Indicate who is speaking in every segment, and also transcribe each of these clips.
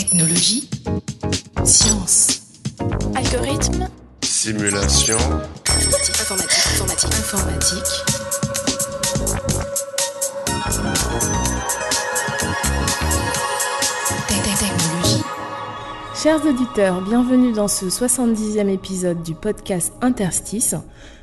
Speaker 1: Technologie. Science.
Speaker 2: Algorithme.
Speaker 3: Simulation.
Speaker 2: Informatique. Informatique.
Speaker 1: Informatique. Tech- tech- Technologie.
Speaker 4: Chers auditeurs, bienvenue dans ce 70e épisode du podcast Interstice.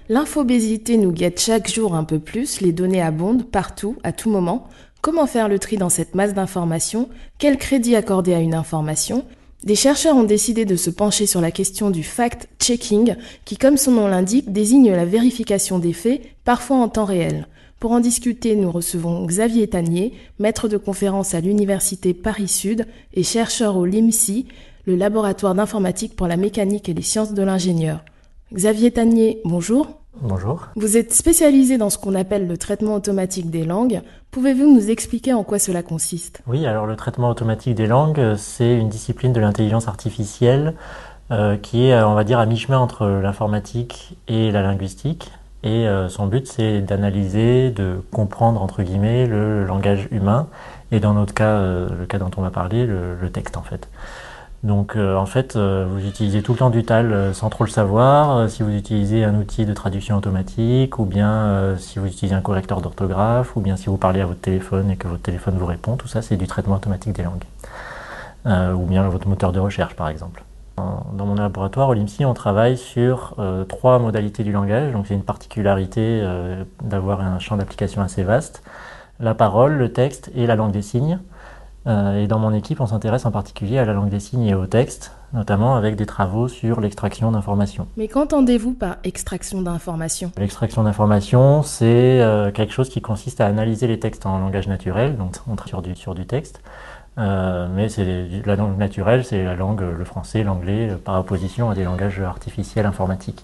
Speaker 4: L'infobésité nous guette chaque jour un peu plus, les données abondent partout, à tout moment. Comment faire le tri dans cette masse d'informations? Quel crédit accorder à une information? Des chercheurs ont décidé de se pencher sur la question du fact-checking, qui, comme son nom l'indique, désigne la vérification des faits, parfois en temps réel. Pour en discuter, nous recevons Xavier Tanier, maître de conférence à l'Université Paris-Sud et chercheur au LIMSI, le laboratoire d'informatique pour la mécanique et les sciences de l'ingénieur. Xavier Tanier, bonjour.
Speaker 5: Bonjour.
Speaker 4: Vous êtes spécialisé dans ce qu'on appelle le traitement automatique des langues. Pouvez-vous nous expliquer en quoi cela consiste?
Speaker 5: Oui, alors le traitement automatique des langues, euh, c'est une discipline de l'intelligence artificielle euh, qui est, euh, on va dire, à mi-chemin entre l'informatique et la linguistique. Et euh, son but, c'est d'analyser, de comprendre, entre guillemets, le langage humain. Et dans notre cas, euh, le cas dont on va parler, le, le texte, en fait. Donc euh, en fait, euh, vous utilisez tout le temps du TAL euh, sans trop le savoir. Euh, si vous utilisez un outil de traduction automatique, ou bien euh, si vous utilisez un correcteur d'orthographe, ou bien si vous parlez à votre téléphone et que votre téléphone vous répond, tout ça c'est du traitement automatique des langues. Euh, ou bien votre moteur de recherche par exemple. Dans mon laboratoire au LIMSI, on travaille sur trois modalités du langage. Donc c'est une particularité d'avoir un champ d'application assez vaste. La parole, le texte et la langue des signes. Euh, et dans mon équipe, on s'intéresse en particulier à la langue des signes et au texte, notamment avec des travaux sur l'extraction d'informations.
Speaker 4: Mais qu'entendez-vous par extraction d'informations?
Speaker 5: L'extraction d'informations, c'est euh, quelque chose qui consiste à analyser les textes en langage naturel, donc on travaille sur du, sur du texte. Euh, mais c'est la langue naturelle, c'est la langue, le français, l'anglais, par opposition à des langages artificiels informatiques.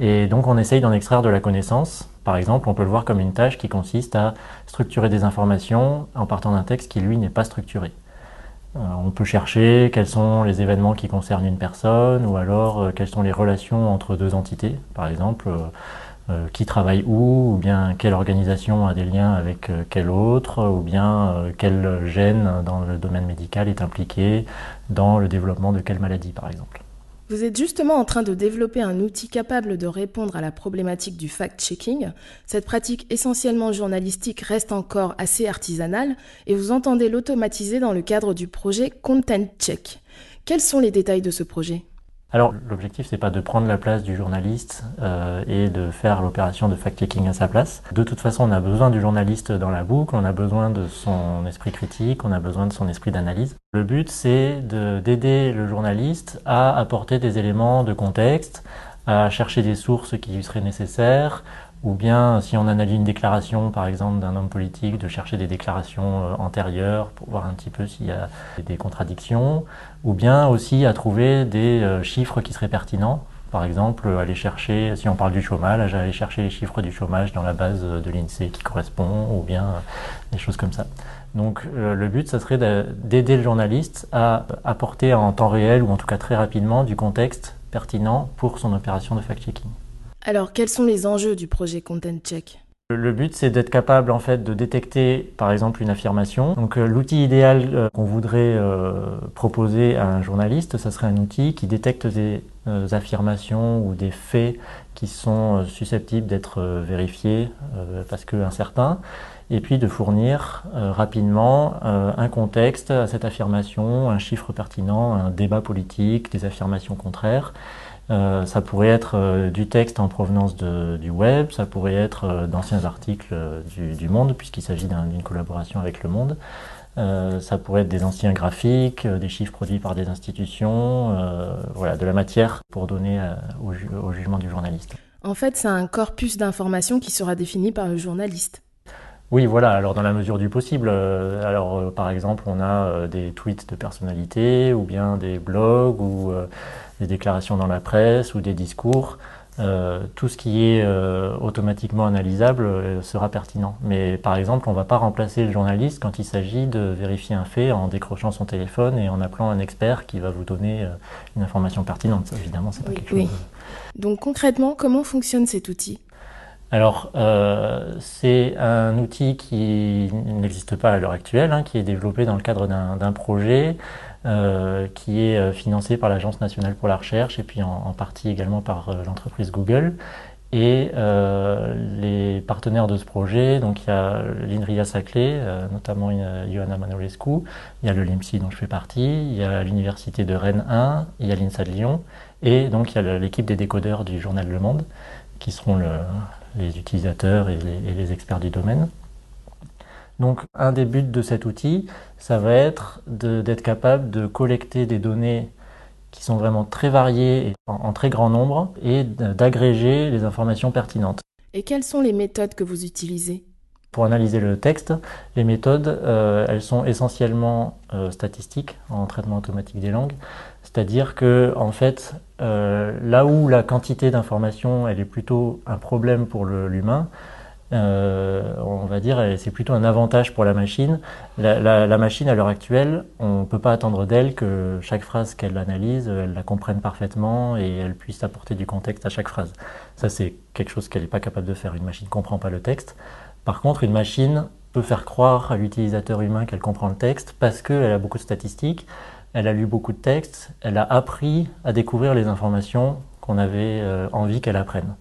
Speaker 5: Et donc on essaye d'en extraire de la connaissance. Par exemple, on peut le voir comme une tâche qui consiste à structurer des informations en partant d'un texte qui, lui, n'est pas structuré. Euh, on peut chercher quels sont les événements qui concernent une personne, ou alors euh, quelles sont les relations entre deux entités. Par exemple, euh, qui travaille où, ou bien quelle organisation a des liens avec quelle autre, ou bien quel gène dans le domaine médical est impliqué dans le développement de quelle maladie, par exemple.
Speaker 4: Vous êtes justement en train de développer un outil capable de répondre à la problématique du fact-checking. Cette pratique essentiellement journalistique reste encore assez artisanale et vous entendez l'automatiser dans le cadre du projet Content Check. Quels sont les détails de ce projet?
Speaker 5: Alors, l'objectif, c'est pas de prendre la place du journaliste euh, et de faire l'opération de fact-checking à sa place. De toute façon, on a besoin du journaliste dans la boucle, on a besoin de son esprit critique, on a besoin de son esprit d'analyse. Le but, c'est de- d'aider le journaliste à apporter des éléments de contexte, à chercher des sources qui lui seraient nécessaires, ou bien si on analyse une déclaration, par exemple, d'un homme politique, de chercher des déclarations euh, antérieures pour voir un petit peu s'il y a des contradictions, ou bien aussi à trouver des euh, chiffres qui seraient pertinents. Par exemple, aller chercher, si on parle du chômage, aller chercher les chiffres du chômage dans la base euh, de l'INSEE qui correspond, ou bien euh, des choses comme ça. Donc euh, le but, ça serait de- d'aider le journaliste à apporter en temps réel, ou en tout cas très rapidement, du contexte pertinent pour son opération de fact-checking.
Speaker 4: Alors, quels sont les enjeux du projet Content Check?
Speaker 5: Le- but, c'est d'être capable en fait de détecter, par exemple, une affirmation. Donc, euh, l'outil idéal euh, qu'on voudrait euh, proposer à un journaliste, ça serait un outil qui détecte des affirmations ou des faits qui sont susceptibles d'être vérifiés parce que incertains, et puis de fournir rapidement un contexte à cette affirmation, un chiffre pertinent, un débat politique, des affirmations contraires. Euh, ça pourrait être euh, du texte en provenance du web, ça pourrait être euh, d'anciens articles euh, du, Monde, puisqu'il s'agit d'un- d'une collaboration avec le Monde. Ça pourrait être des anciens graphiques, des chiffres produits par des institutions, voilà, de la matière pour donner au, au jugement du journaliste.
Speaker 4: En fait, c'est un corpus d'informations qui sera défini par le journaliste.
Speaker 5: Oui, voilà, alors dans la mesure du possible. euh, alors, euh, par exemple, on a euh, des tweets de personnalités, ou bien des blogs, ou des déclarations dans la presse, ou des discours. Tout ce qui est automatiquement analysable sera pertinent. Mais par exemple, on ne va pas remplacer le journaliste quand il s'agit de vérifier un fait en décrochant son téléphone et en appelant un expert qui va vous donner une information pertinente. Ça, évidemment, c'est pas
Speaker 4: Oui,
Speaker 5: quelque
Speaker 4: oui.
Speaker 5: chose.
Speaker 4: Donc concrètement, comment fonctionne cet outil
Speaker 5: Alors, euh, c'est un outil qui n'existe pas à l'heure actuelle, hein, qui est développé dans le cadre d'un projet euh, qui est euh, financé par l'Agence nationale pour la recherche et puis en, partie également par euh, l'entreprise Google. Et euh, les partenaires de ce projet, donc il y a l'INRIA Saclay, notamment Ioana Manolescu, il y a le LIMSI dont je fais partie, il y a l'Université de Rennes 1, il y a l'INSA de Lyon, et donc il y a l'équipe des décodeurs du journal Le Monde, qui seront le, les utilisateurs et les, experts du domaine. Donc un des buts de cet outil, ça va être d'être capable de collecter des données qui sont vraiment très variées et en très grand nombre et d'agréger les informations pertinentes.
Speaker 4: Et quelles sont les méthodes que vous utilisez?
Speaker 5: Pour analyser le texte, les méthodes, euh, elles sont essentiellement euh, statistiques en traitement automatique des langues. C'est-à-dire que, en fait, euh, là où la quantité d'informations, elle est plutôt un problème pour l'humain, on va dire, c'est plutôt un avantage pour la machine. La, la machine, à l'heure actuelle, on ne peut pas attendre d'elle que chaque phrase qu'elle analyse, elle la comprenne parfaitement et elle puisse apporter du contexte à chaque phrase. Ça, c'est quelque chose qu'elle n'est pas capable de faire. Une machine ne comprend pas le texte. Par contre, une machine peut faire croire à l'utilisateur humain qu'elle comprend le texte parce qu'elle a beaucoup de statistiques, elle a lu beaucoup de textes, elle a appris à découvrir les informations qu'on avait euh, envie qu'elle apprenne.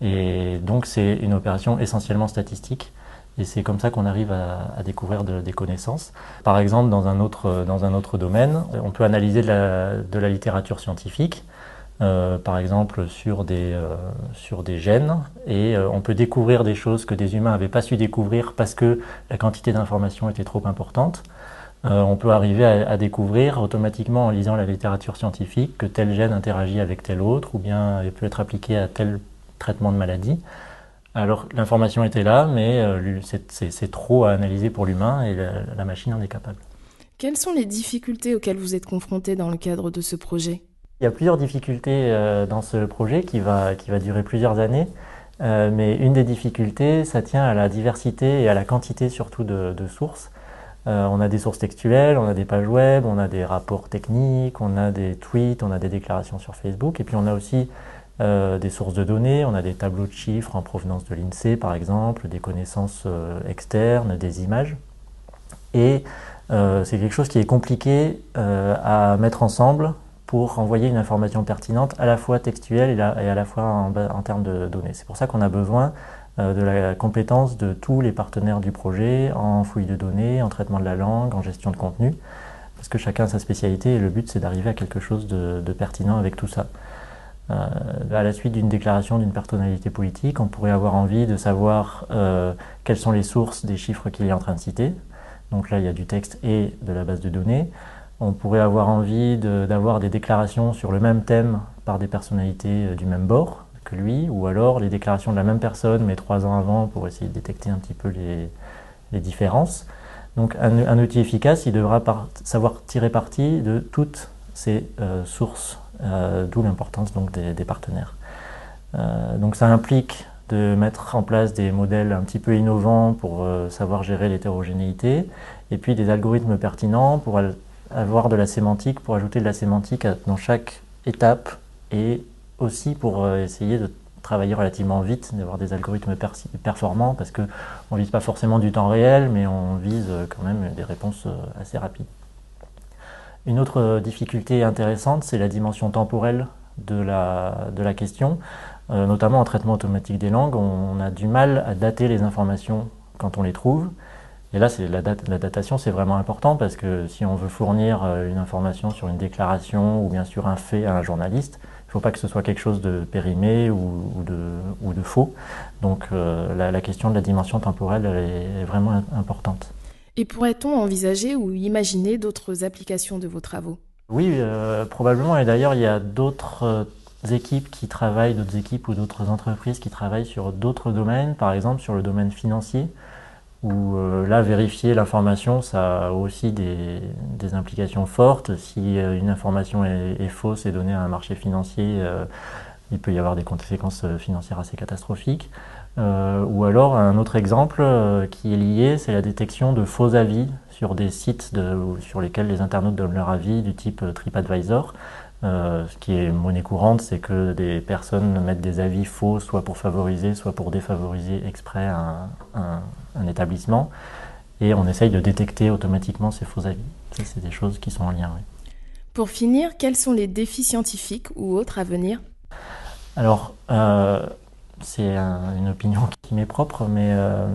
Speaker 5: Et donc c'est une opération essentiellement statistique. Et c'est comme ça qu'on arrive à, découvrir de, des connaissances. Par exemple, dans un autre, domaine, on peut analyser de la littérature scientifique, euh, par exemple sur des, euh, sur des gènes, et euh, on peut découvrir des choses que des humains n'avaient pas su découvrir parce que la quantité d'informations était trop importante. On peut arriver à, découvrir automatiquement en lisant la littérature scientifique que tel gène interagit avec tel autre, ou bien il peut être appliqué à tel traitement de maladie. Alors l'information était là, mais c'est trop à analyser pour l'humain et la, la, machine en est capable.
Speaker 4: Quelles sont les difficultés auxquelles vous êtes confronté dans le cadre de ce projet?
Speaker 5: Il y a plusieurs difficultés euh, dans ce projet qui va, qui va durer plusieurs années, euh, mais une des difficultés, ça tient à la diversité et à la quantité surtout de, sources. Euh, on a des sources textuelles, on a des pages web, on a des rapports techniques, on a des tweets, on a des déclarations sur Facebook, et puis on a aussi des sources de données, on a des tableaux de chiffres en provenance de l'INSEE par exemple, des connaissances externes, des images. Et c'est quelque chose qui est compliqué à mettre ensemble pour envoyer une information pertinente à la fois textuelle et, à la fois en, termes de données. C'est pour ça qu'on a besoin euh, de la compétence de tous les partenaires du projet en fouille de données, en traitement de la langue, en gestion de contenu, parce que chacun a sa spécialité et le but c'est d'arriver à quelque chose de, de pertinent avec tout ça. Euh, à la suite d'une déclaration d'une personnalité politique, on pourrait avoir envie de savoir euh, quelles sont les sources des chiffres qu'il est en train de citer. Donc là, il y a du texte et de la base de données. On pourrait avoir envie d'avoir de, des déclarations sur le même thème par des personnalités euh, du même bord que lui, ou alors les déclarations de la même personne, mais trois ans avant, pour essayer de détecter un petit peu les, différences. Donc un, outil efficace, il devra savoir tirer parti de toutes ces euh, sources euh, d'où l'importance des, partenaires. Donc ça implique de mettre en place des modèles un petit peu innovants pour savoir gérer l'hétérogénéité, et puis des algorithmes pertinents pour avoir de la sémantique, pour ajouter de la sémantique dans chaque étape, et aussi pour euh, essayer de travailler relativement vite, d'avoir des algorithmes performants, parce qu'on ne vise pas forcément du temps réel, mais on vise quand même des réponses assez rapides. Une autre difficulté intéressante, c'est la dimension temporelle de la, de la question. Euh, notamment en traitement automatique des langues, on, a du mal à dater les informations quand on les trouve. Et là, la, date, la datation, c'est vraiment important parce que si on veut fournir euh, une information sur une déclaration ou bien sur un fait à un journaliste, il ne faut pas que ce soit quelque chose de périmé ou, ou, de, ou de, faux. Donc euh, la, la, question de la dimension temporelle elle est vraiment importante.
Speaker 4: Et pourrait-on envisager ou imaginer d'autres applications de vos travaux?
Speaker 5: Oui, euh, probablement. Et d'ailleurs, il y a d'autres euh, équipes qui travaillent, d'autres équipes ou d'autres entreprises qui travaillent sur d'autres domaines, par exemple sur le domaine financier, où euh, là, vérifier l'information, ça a aussi des, implications fortes. Si euh, une information est, est, fausse et donnée à un marché financier, euh, il peut y avoir des conséquences financières assez catastrophiques. ou alors un autre exemple qui est lié, c'est la détection de faux avis sur des sites sur lesquels les internautes donnent leur avis du type TripAdvisor. Ce qui est monnaie courante, c'est que des personnes mettent des avis faux, soit pour favoriser, soit pour défavoriser exprès un, établissement. Et on essaye de détecter automatiquement ces faux avis. c'est des choses qui sont en lien.
Speaker 4: Pour finir, quels sont les défis scientifiques ou autres à venir?
Speaker 5: Alors, euh, c'est une opinion qui m'est propre, mais euh,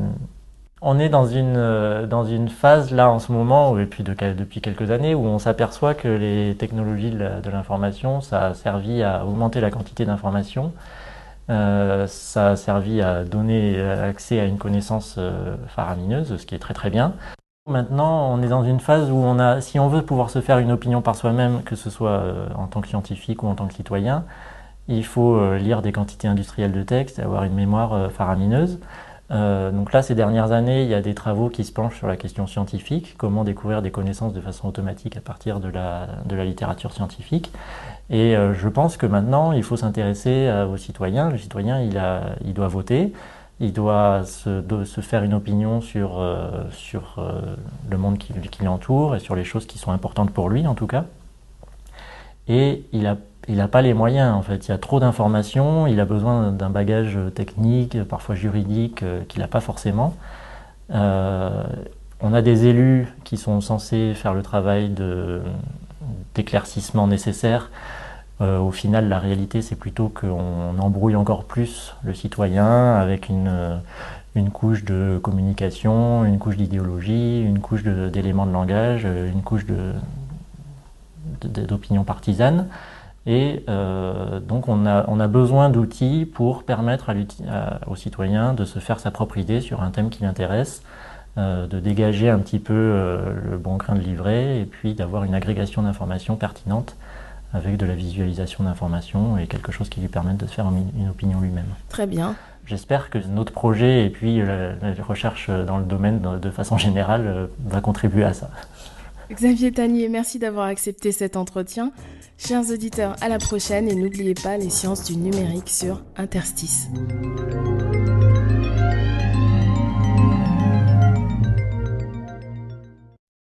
Speaker 5: on est dans une, euh, dans une phase là en ce moment, et puis depuis quelques années, où on s'aperçoit que les technologies de l'information, ça a servi à augmenter la quantité d'informations, ça a servi à donner accès à une connaissance faramineuse, ce qui est très très bien. Maintenant, on est dans une phase où on a, si on veut pouvoir se faire une opinion par soi-même, que ce soit euh, en tant que scientifique ou en tant que citoyen, il faut euh, lire des quantités industrielles de texte et avoir une mémoire euh, donc là, ces dernières années, il y a des travaux qui se penchent sur la question scientifique, comment découvrir des connaissances de façon automatique à partir de la, de la littérature scientifique. Et je pense que maintenant, il faut s'intéresser aux citoyens. Le citoyen, il, a, il doit voter il doit se, faire une opinion sur, euh, sur euh, le monde qui, qui l'entoure et sur les choses qui sont importantes pour lui en tout cas. Et il n'a il a pas les moyens en fait. Il y a trop d'informations, il a besoin d'un bagage technique, parfois juridique, euh, qu'il n'a pas forcément. on a des élus qui sont censés faire le travail d'éclaircissement nécessaire euh, au final, la réalité, c'est plutôt qu'on embrouille encore plus le citoyen avec une, euh, couche de communication, une couche d'idéologie, une couche d'éléments de, langage, euh, une couche d'opinion partisane. Et donc on a, on a besoin d'outils pour permettre à aux citoyens de se faire sa propre idée sur un thème qui l'intéresse, de dégager un petit peu le bon grain de livret et puis d'avoir une agrégation d'informations pertinentes avec de la visualisation d'informations et quelque chose qui lui permette de se faire une opinion lui-même.
Speaker 4: Très bien.
Speaker 5: J'espère que notre projet et puis la, recherche dans le domaine de façon générale euh, va contribuer à ça.
Speaker 4: Xavier Tanier, merci d'avoir accepté cet entretien. Chers auditeurs, à la prochaine et n'oubliez pas les sciences du numérique sur Interstice.